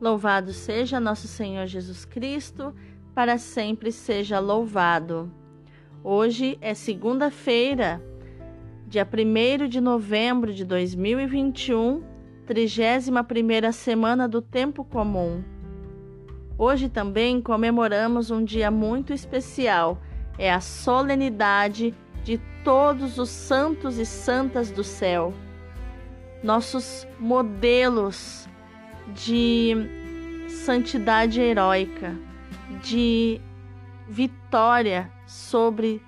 Louvado seja nosso Senhor Jesus Cristo, para sempre seja louvado. Hoje é segunda-feira, dia 1 de novembro de 2021, 31 semana do Tempo Comum. Hoje também comemoramos um dia muito especial, é a solenidade de todos os santos e santas do céu. Nossos modelos de santidade heróica, de vitória sobre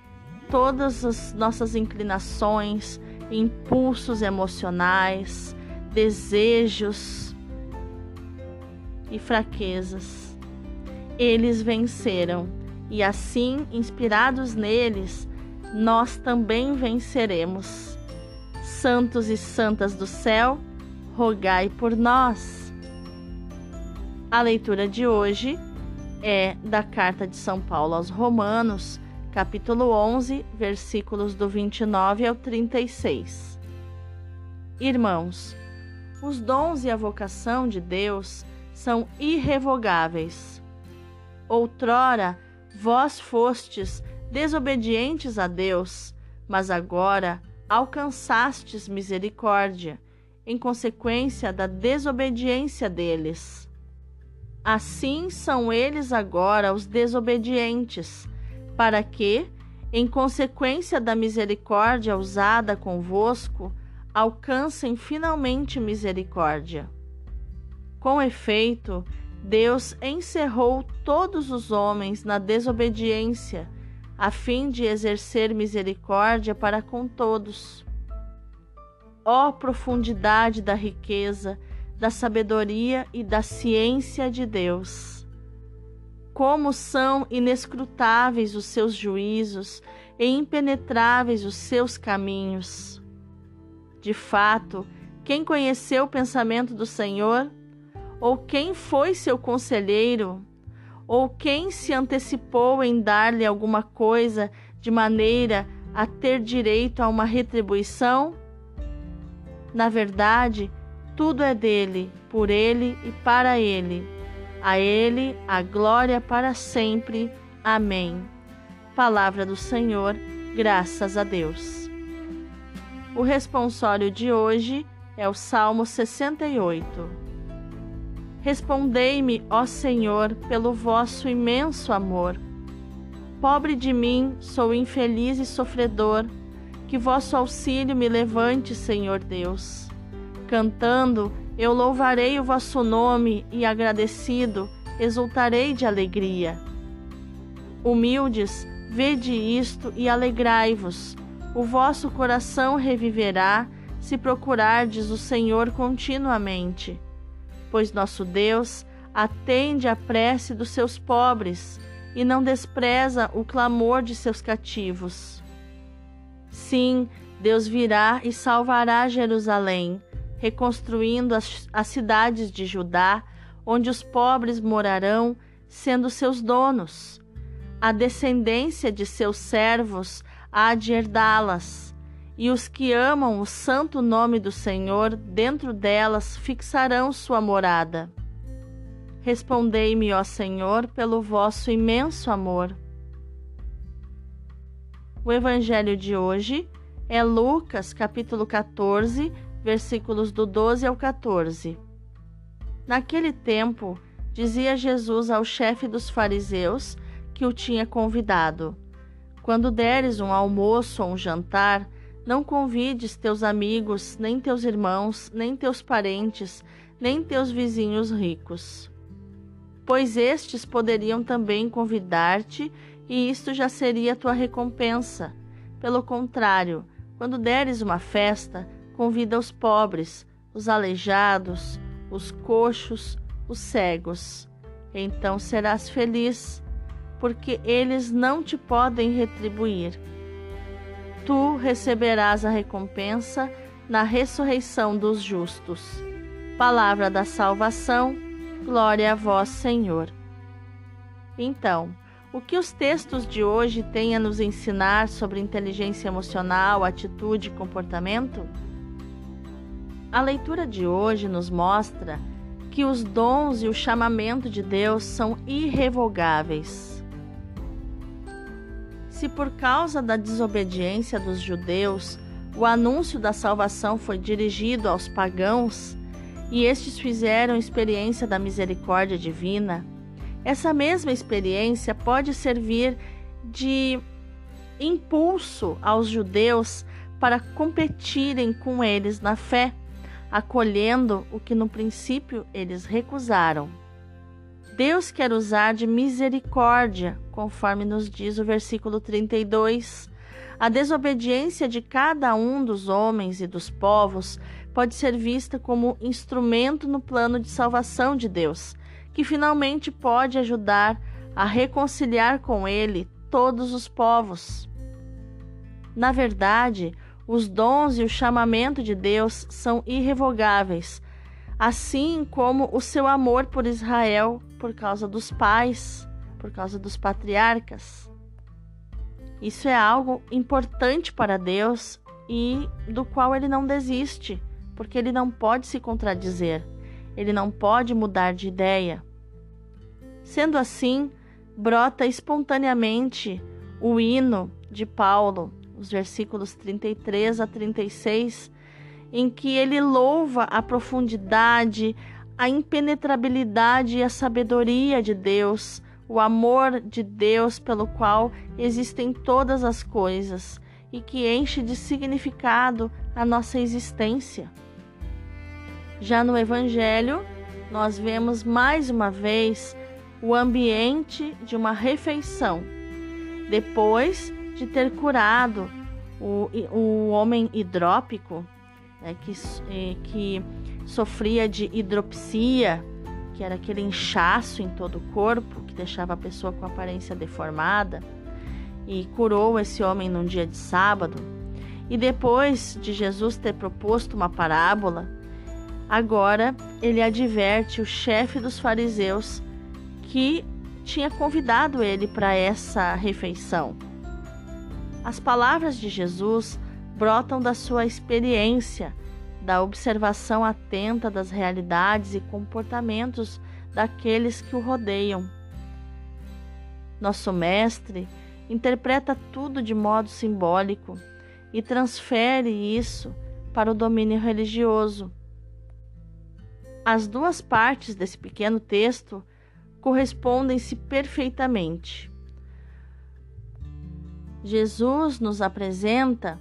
todas as nossas inclinações, impulsos emocionais, desejos e fraquezas. Eles venceram e assim, inspirados neles, nós também venceremos. Santos e santas do céu, rogai por nós. A leitura de hoje é da carta de São Paulo aos Romanos, capítulo 11, versículos do 29 ao 36. Irmãos, os dons e a vocação de Deus são irrevogáveis. Outrora, vós fostes desobedientes a Deus, mas agora alcançastes misericórdia, em consequência da desobediência deles. Assim são eles agora os desobedientes, para que, em consequência da misericórdia usada convosco, alcancem finalmente misericórdia. Com efeito, Deus encerrou todos os homens na desobediência, a fim de exercer misericórdia para com todos. Ó profundidade da riqueza! Da sabedoria e da ciência de Deus. Como são inescrutáveis os seus juízos e impenetráveis os seus caminhos. De fato, quem conheceu o pensamento do Senhor? Ou quem foi seu conselheiro? Ou quem se antecipou em dar-lhe alguma coisa de maneira a ter direito a uma retribuição? Na verdade, tudo é dele, por ele e para ele. A ele a glória para sempre. Amém. Palavra do Senhor, graças a Deus. O responsório de hoje é o Salmo 68. Respondei-me, ó Senhor, pelo vosso imenso amor. Pobre de mim, sou infeliz e sofredor, que vosso auxílio me levante, Senhor Deus. Cantando, eu louvarei o vosso nome e agradecido, exultarei de alegria. Humildes, vede isto e alegrai-vos. O vosso coração reviverá se procurardes o Senhor continuamente. Pois nosso Deus atende à prece dos seus pobres e não despreza o clamor de seus cativos. Sim, Deus virá e salvará Jerusalém reconstruindo as, as cidades de Judá, onde os pobres morarão, sendo seus donos. A descendência de seus servos há de herdá-las, e os que amam o santo nome do Senhor dentro delas fixarão sua morada. Respondei-me, ó Senhor, pelo vosso imenso amor. O evangelho de hoje é Lucas, capítulo 14, versículos do 12 ao 14. Naquele tempo, dizia Jesus ao chefe dos fariseus que o tinha convidado: Quando deres um almoço ou um jantar, não convides teus amigos, nem teus irmãos, nem teus parentes, nem teus vizinhos ricos. Pois estes poderiam também convidar-te, e isto já seria tua recompensa. Pelo contrário, quando deres uma festa, convida os pobres, os aleijados, os coxos, os cegos. Então serás feliz, porque eles não te podem retribuir. Tu receberás a recompensa na ressurreição dos justos. Palavra da salvação, glória a vós, Senhor. Então, o que os textos de hoje têm a nos ensinar sobre inteligência emocional, atitude e comportamento? A leitura de hoje nos mostra que os dons e o chamamento de Deus são irrevogáveis. Se por causa da desobediência dos judeus o anúncio da salvação foi dirigido aos pagãos e estes fizeram experiência da misericórdia divina, essa mesma experiência pode servir de impulso aos judeus para competirem com eles na fé, acolhendo o que no princípio eles recusaram. Deus quer usar de misericórdia, conforme nos diz o versículo 32. A desobediência de cada um dos homens e dos povos pode ser vista como instrumento no plano de salvação de Deus, que finalmente pode ajudar a reconciliar com Ele todos os povos. Na verdade, os dons e o chamamento de Deus são irrevogáveis, assim como o seu amor por Israel por causa dos pais, por causa dos patriarcas. Isso é algo importante para Deus e do qual ele não desiste, porque ele não pode se contradizer, ele não pode mudar de ideia. Sendo assim, brota espontaneamente o hino de Paulo, os versículos 33 a 36, em que ele louva a profundidade, a impenetrabilidade e a sabedoria de Deus, o amor de Deus pelo qual existem todas as coisas e que enche de significado a nossa existência. Já no Evangelho, nós vemos mais uma vez o ambiente de uma refeição. Depois de ter curado o, o homem hidrópico, né, que, que sofria de hidropsia, que era aquele inchaço em todo o corpo que deixava a pessoa com aparência deformada, e curou esse homem num dia de sábado. E depois de Jesus ter proposto uma parábola, agora ele adverte o chefe dos fariseus que tinha convidado ele para essa refeição. As palavras de Jesus brotam da sua experiência, da observação atenta das realidades e comportamentos daqueles que o rodeiam. Nosso Mestre interpreta tudo de modo simbólico e transfere isso para o domínio religioso. As duas partes desse pequeno texto correspondem-se perfeitamente. Jesus nos apresenta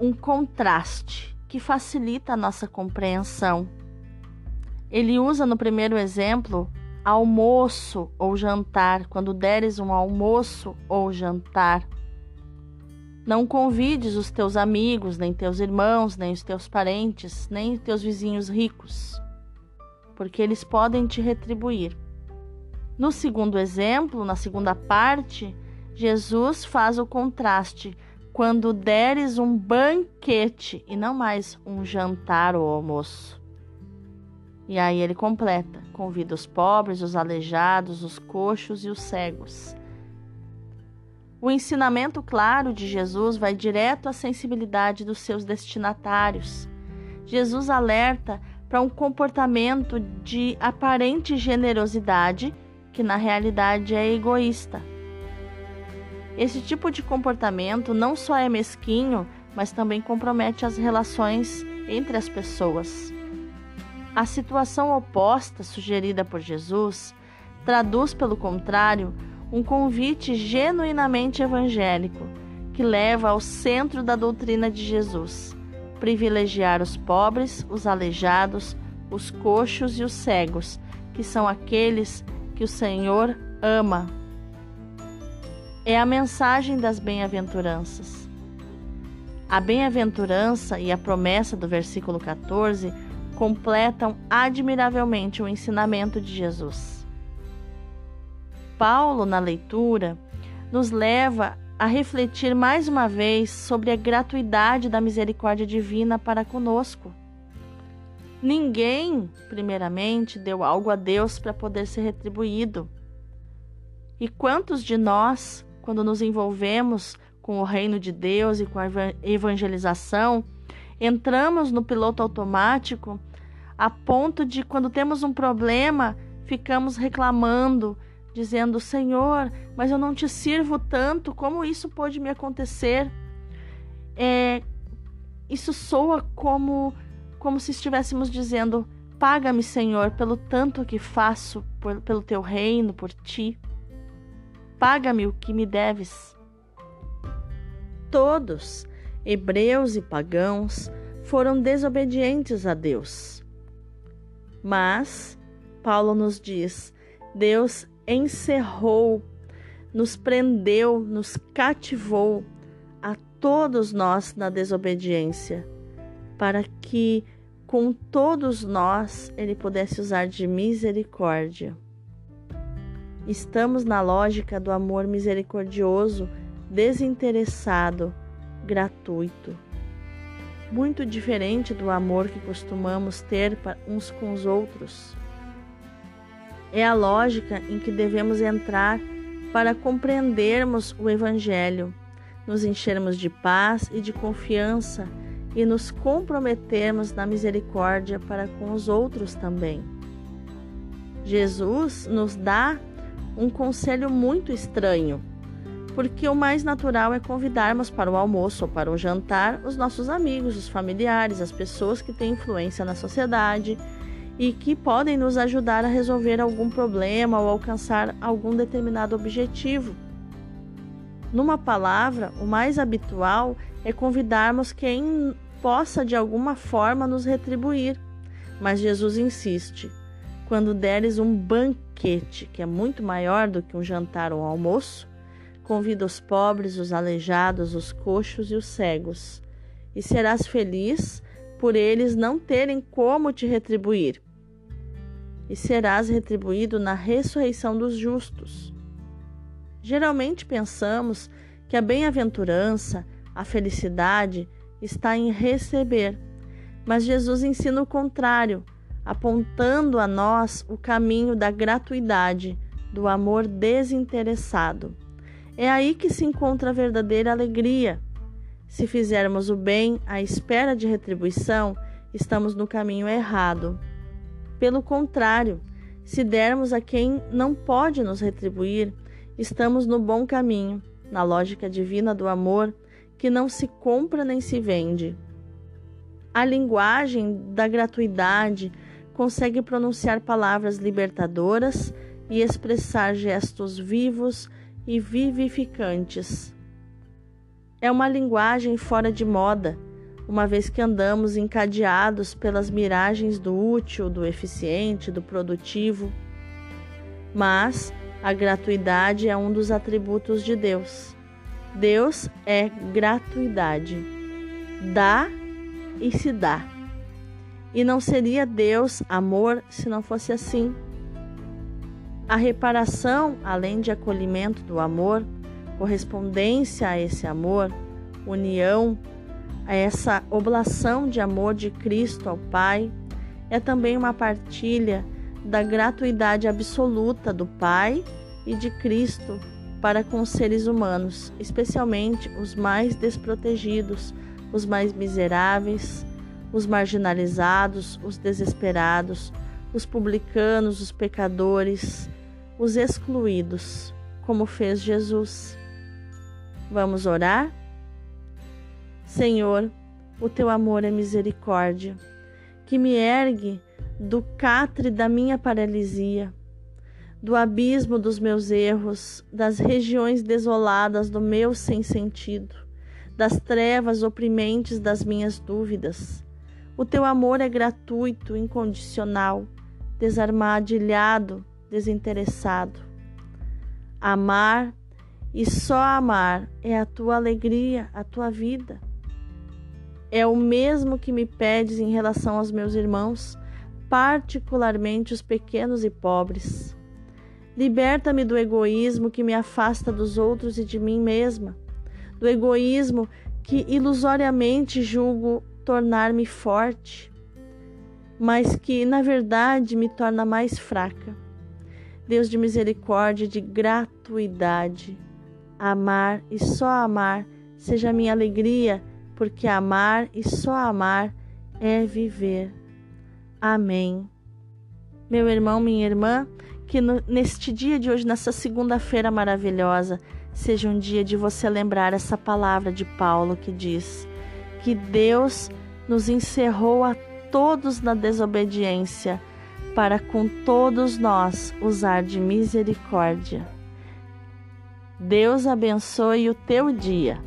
um contraste que facilita a nossa compreensão. Ele usa no primeiro exemplo almoço ou jantar, quando deres um almoço ou jantar. Não convides os teus amigos, nem teus irmãos, nem os teus parentes, nem os teus vizinhos ricos, porque eles podem te retribuir. No segundo exemplo, na segunda parte, Jesus faz o contraste quando deres um banquete e não mais um jantar ou almoço. E aí ele completa: convida os pobres, os aleijados, os coxos e os cegos. O ensinamento claro de Jesus vai direto à sensibilidade dos seus destinatários. Jesus alerta para um comportamento de aparente generosidade que na realidade é egoísta. Esse tipo de comportamento não só é mesquinho, mas também compromete as relações entre as pessoas. A situação oposta sugerida por Jesus traduz, pelo contrário, um convite genuinamente evangélico que leva ao centro da doutrina de Jesus: privilegiar os pobres, os aleijados, os coxos e os cegos, que são aqueles que o Senhor ama é a mensagem das bem-aventuranças. A bem-aventurança e a promessa do versículo 14 completam admiravelmente o ensinamento de Jesus. Paulo, na leitura, nos leva a refletir mais uma vez sobre a gratuidade da misericórdia divina para conosco. Ninguém, primeiramente, deu algo a Deus para poder ser retribuído. E quantos de nós quando nos envolvemos com o reino de Deus e com a evangelização, entramos no piloto automático, a ponto de, quando temos um problema, ficamos reclamando, dizendo: Senhor, mas eu não te sirvo tanto, como isso pode me acontecer? É, isso soa como, como se estivéssemos dizendo: Paga-me, Senhor, pelo tanto que faço por, pelo teu reino, por ti. Paga-me o que me deves. Todos, hebreus e pagãos, foram desobedientes a Deus. Mas, Paulo nos diz, Deus encerrou, nos prendeu, nos cativou a todos nós na desobediência, para que com todos nós ele pudesse usar de misericórdia. Estamos na lógica do amor misericordioso, desinteressado, gratuito. Muito diferente do amor que costumamos ter uns com os outros. É a lógica em que devemos entrar para compreendermos o Evangelho, nos enchermos de paz e de confiança e nos comprometermos na misericórdia para com os outros também. Jesus nos dá um conselho muito estranho, porque o mais natural é convidarmos para o almoço ou para o jantar os nossos amigos, os familiares, as pessoas que têm influência na sociedade e que podem nos ajudar a resolver algum problema ou alcançar algum determinado objetivo. Numa palavra, o mais habitual é convidarmos quem possa de alguma forma nos retribuir. Mas Jesus insiste: quando deres um banquete, que é muito maior do que um jantar ou um almoço, convida os pobres, os aleijados, os coxos e os cegos, e serás feliz por eles não terem como te retribuir. E serás retribuído na ressurreição dos justos. Geralmente pensamos que a bem-aventurança, a felicidade, está em receber. Mas Jesus ensina o contrário, apontando a nós o caminho da gratuidade, do amor desinteressado. É aí que se encontra a verdadeira alegria. Se fizermos o bem à espera de retribuição, estamos no caminho errado. Pelo contrário, se dermos a quem não pode nos retribuir, estamos no bom caminho, na lógica divina do amor que não se compra nem se vende. A linguagem da gratuidade consegue pronunciar palavras libertadoras e expressar gestos vivos e vivificantes. É uma linguagem fora de moda, uma vez que andamos encadeados pelas miragens do útil, do eficiente, do produtivo. Mas a gratuidade é um dos atributos de Deus. Deus é gratuidade. Dá e se dá. E não seria Deus amor se não fosse assim. A reparação, além de acolhimento do amor, correspondência a esse amor, união a essa oblação de amor de Cristo ao Pai, é também uma partilha da gratuidade absoluta do Pai e de Cristo para com os seres humanos, especialmente os mais desprotegidos, os mais miseráveis, os marginalizados, os desesperados, os publicanos, os pecadores, os excluídos, como fez Jesus. Vamos orar? Senhor, o teu amor é misericórdia, que me ergue do catre da minha paralisia do abismo dos meus erros, das regiões desoladas do meu sem sentido, das trevas oprimentes das minhas dúvidas. O teu amor é gratuito, incondicional, desarmadilhado, desinteressado. Amar e só amar é a tua alegria, a tua vida. É o mesmo que me pedes em relação aos meus irmãos, particularmente os pequenos e pobres. Liberta-me do egoísmo que me afasta dos outros e de mim mesma, do egoísmo que ilusoriamente julgo tornar-me forte, mas que na verdade me torna mais fraca. Deus de misericórdia, de gratuidade, amar e só amar seja minha alegria, porque amar e só amar é viver. Amém. Meu irmão, minha irmã, que no, neste dia de hoje, nessa segunda-feira maravilhosa, seja um dia de você lembrar essa palavra de Paulo que diz que Deus nos encerrou a todos na desobediência, para com todos nós usar de misericórdia. Deus abençoe o teu dia.